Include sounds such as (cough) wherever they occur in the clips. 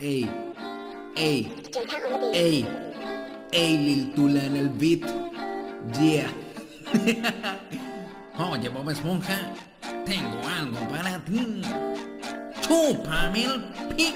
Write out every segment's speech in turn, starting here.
Ey, ey, ey, ey, Lil Tula en el beat. Yeah. (laughs) Oye, Bob Esponja, tengo algo para ti. Chúpame el pic.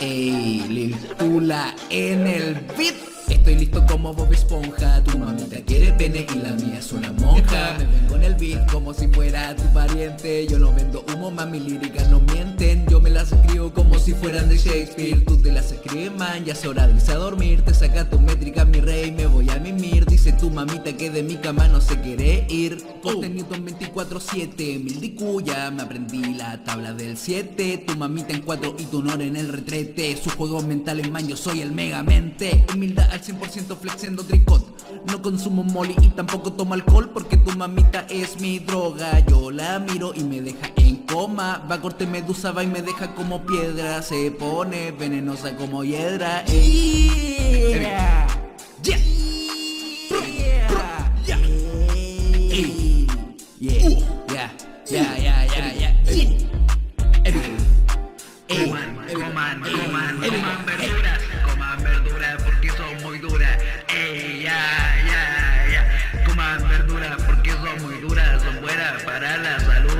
Ey, Lil Tula en el beat. Estoy listo como Bob Esponja Tu mamita quiere pene y la mía es una monja Me ven con el beat como si fuera tu pariente Yo no vendo humo, mami, líricas no mienten Yo las escribo como si fueran de Shakespeare. Tú te las escribes, man, ya es hora de irse a dormir. Te saca tu métrica, mi rey, me voy a mimir. Dice tu mamita que de mi cama no se quiere ir. Ponte Newton 24-7, mil dicuya Me aprendí la tabla del 7 Tu mamita en 4 y tu honor en el retrete. Sus juegos mentales, man, yo soy el megamente Humildad al 100% flexiendo tricot. No consumo molly y tampoco tomo alcohol Porque tu mamita es mi droga. Yo la miro y me deja en coma Va a corte medusa, va y me deja como piedra Se pone venenosa como hiedra Ey. Yeah. Yeah. Yeah. Ey. Yeah. Yeah. Yeah, yeah, yeah, yeah. Ey. Ey. Ey. Coman, coman, Ey. coman, Ey. coman verduras, coman verduras porque son muy duras. Ey, ya, ya, ya. Coman verduras porque son muy duras, son buenas para la salud.